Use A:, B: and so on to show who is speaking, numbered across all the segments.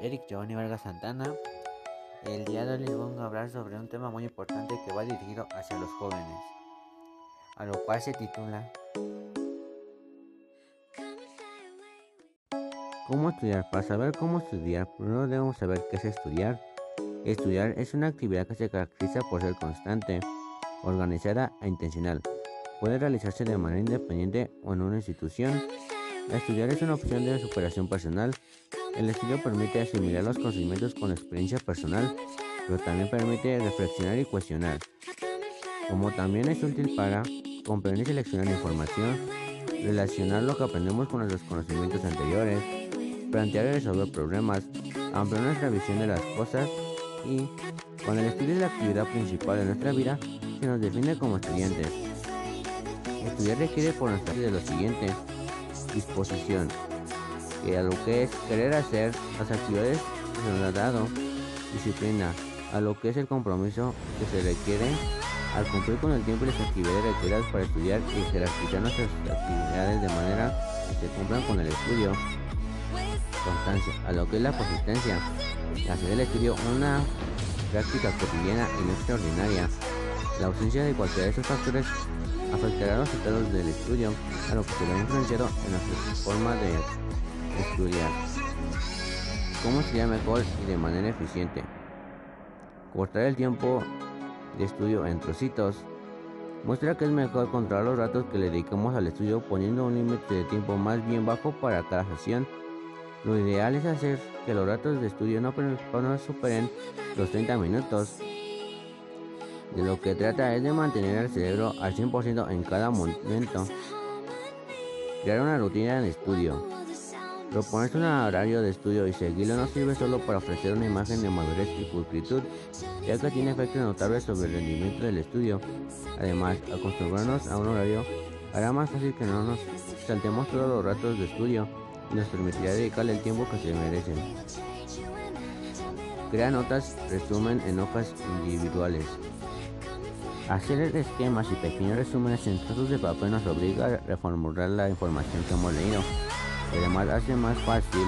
A: Eric Giovanni Vargas Santana. El día de hoy les voy a hablar sobre un tema muy importante que va dirigido hacia los jóvenes, a lo cual se titula ¿Cómo estudiar? Para saber cómo estudiar, primero debemos saber qué es estudiar. Estudiar es una actividad que se caracteriza por ser constante, organizada e intencional. Puede realizarse de manera independiente o en una institución. Estudiar es una opción de superación personal. El estudio permite asimilar los conocimientos con experiencia personal, pero también permite reflexionar y cuestionar. Como también es útil para comprender y seleccionar información, relacionar lo que aprendemos con nuestros conocimientos anteriores, plantear y resolver problemas, ampliar nuestra visión de las cosas y, con el estudio de la actividad principal de nuestra vida, se nos define como estudiantes. Estudiar requiere por nuestra vida lo siguiente disposición, que a lo que es querer hacer las actividades que se nos ha dado, disciplina, a lo que es el compromiso que se requiere al cumplir con el tiempo y las actividades requeridas para estudiar y jerarquizar nuestras actividades de manera que se cumplan con el estudio. Constancia, a lo que es la persistencia, hacer el estudio una práctica cotidiana y no extraordinaria. La ausencia de cualquiera de esos factores afectará los resultados del estudio, a lo que se verá influenciado en nuestra forma de estudiar. ¿Cómo estudiar mejor y de manera eficiente? Cortar el tiempo de estudio en trocitos. Muestra que es mejor controlar los ratos que le dedicamos al estudio poniendo un límite de tiempo más bien bajo para cada sesión. Lo ideal es hacer que los ratos de estudio no, no superen los 30 minutos. De lo que trata es de mantener el cerebro al 100% en cada momento. Crear una rutina de estudio. Proponerse un horario de estudio y seguirlo no sirve solo para ofrecer una imagen de madurez y pulcritud, ya que tiene efectos notables sobre el rendimiento del estudio. Además, acostumbrarnos a un horario hará más fácil que no nos saltemos todos los ratos de estudio y nos permitirá dedicarle el tiempo que se merecen. Crea notas, resumen en hojas individuales. Hacer esquemas y pequeños resúmenes en trozos de papel nos obliga a reformular la información que hemos leído. Además hace más fácil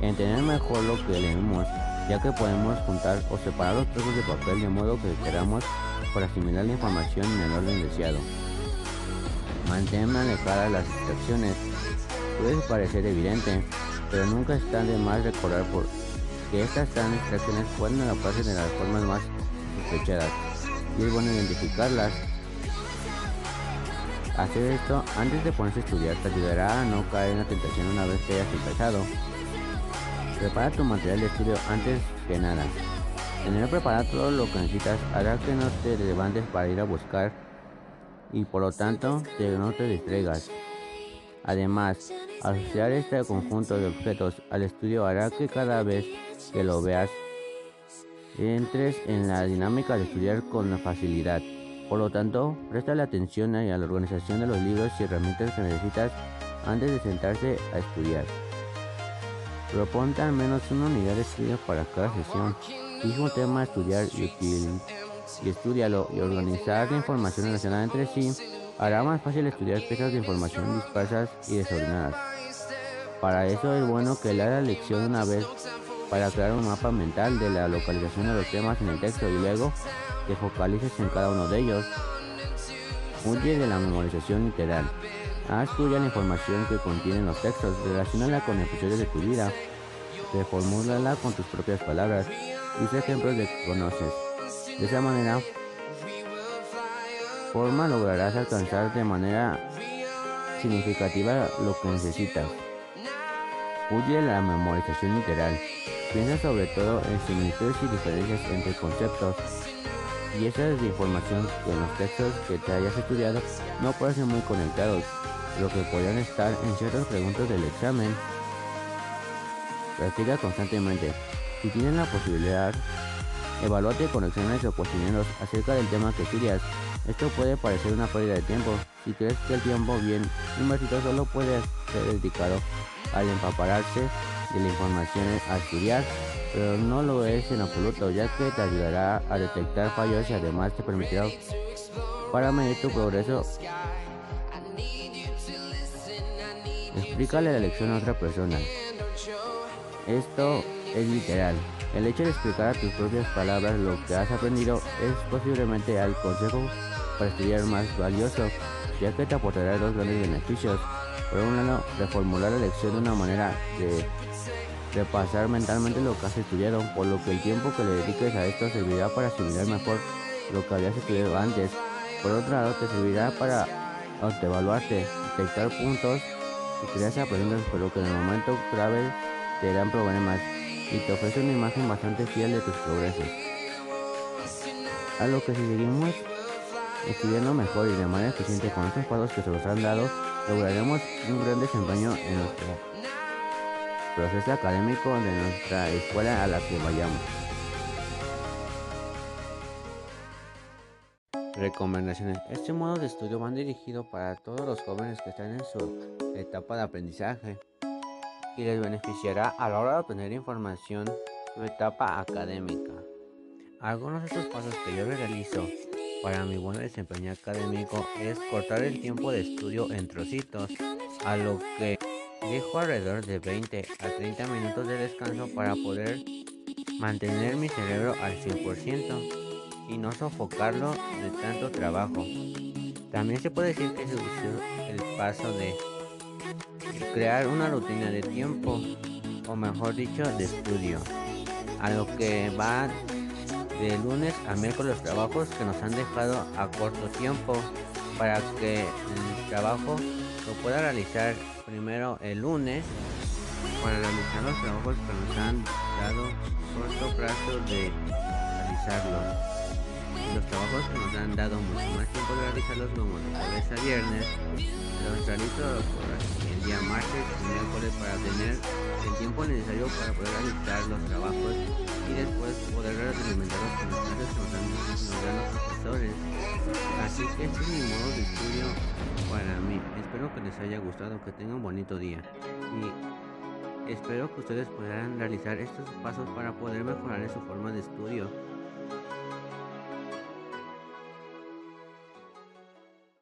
A: entender mejor lo que leemos, ya que podemos juntar o separar los trozos de papel de modo que queramos para asimilar la información en el orden deseado. Mantén alejadas las distracciones. Puede parecer evidente, pero nunca está de más recordar por que estas distracciones pueden adaptarse de las formas más sospechadas y es bueno identificarlas. Hacer esto antes de ponerse a estudiar te ayudará a no caer en la tentación una vez que hayas empezado. Prepara tu material de estudio antes que nada. Tener preparado todo lo que necesitas hará que no te levantes para ir a buscar y por lo tanto que no te distraigas. Además, asociar este conjunto de objetos al estudio hará que cada vez que lo veas entres en la dinámica de estudiar con facilidad. Por lo tanto, presta la atención a la organización de los libros y herramientas que necesitas antes de sentarse a estudiar. Proponte al menos una unidad de estudio para cada sesión. Fija un tema a estudiar y, y estudialo y organizar la información relacionada entre sí hará más fácil estudiar piezas de información dispersas y desordenadas. Para eso es bueno que le la lección una vez para crear un mapa mental de la localización de los temas en el texto y luego te focalices en cada uno de ellos. Huye de la memorización literal. Haz tuya la información que contienen los textos, relacionala con episodios de tu vida, reformúlala con tus propias palabras y ejemplos de que conoces. De esa manera, forma lograrás alcanzar de manera significativa lo que necesitas. Huye de la memorización literal. Piensa sobre todo en similitudes y diferencias entre conceptos es la información que en los textos que te hayas estudiado no parecen muy conectados, lo que podrían estar en ciertas preguntas del examen. Practica constantemente. Si tienes la posibilidad, evalúate conexiones o cuestionarios acerca del tema que estudias. Esto puede parecer una pérdida de tiempo si crees que el tiempo bien invertido solo puede ser dedicado al empapararse de la información a estudiar, pero no lo es en absoluto, ya que te ayudará a detectar fallos y además te permitirá para medir tu progreso. Explícale la lección a otra persona. Esto es literal. El hecho de explicar a tus propias palabras lo que has aprendido es posiblemente el consejo para estudiar más valioso, ya que te aportará dos grandes beneficios. Por un lado, reformular la lección de una manera de repasar mentalmente lo que has estudiado, por lo que el tiempo que le dediques a esto servirá para asimilar mejor lo que habías estudiado antes. Por otro lado, te servirá para autoevaluarte, detectar puntos y creas aprendiendo, pero que en el momento clave te darán problemas y te ofrece una imagen bastante fiel de tus progresos. A lo que si seguimos estudiando mejor y de manera eficiente con estos pasos que se nos han dado, lograremos un gran desempeño en nuestro proceso académico de nuestra escuela a la que vayamos. Recomendaciones. Este modo de estudio va dirigido para todos los jóvenes que están en su etapa de aprendizaje y les beneficiará a la hora de obtener información su etapa académica. Algunos de estos pasos que yo realizo para mi buen desempeño académico es cortar el tiempo de estudio en trocitos, a lo que dejo alrededor de 20 a 30 minutos de descanso para poder mantener mi cerebro al 100% y no sofocarlo de tanto trabajo. También se puede decir que se usó el paso de crear una rutina de tiempo, o mejor dicho, de estudio, a lo que va de lunes a miércoles los trabajos que nos han dejado a corto tiempo para que el trabajo lo pueda realizar primero el lunes para realizar los trabajos que nos han dado corto plazo de realizarlos. Los trabajos que nos han dado mucho más tiempo de realizarlos como de jueves a viernes los realizo el día martes y miércoles para tener el tiempo necesario para poder realizar los trabajos y después poder alimentarlos con las clases que nos dan los profesores. Así que este es mi modo de estudio. Que les haya gustado, que tengan un bonito día. Y espero que ustedes puedan realizar estos pasos para poder mejorar su forma de estudio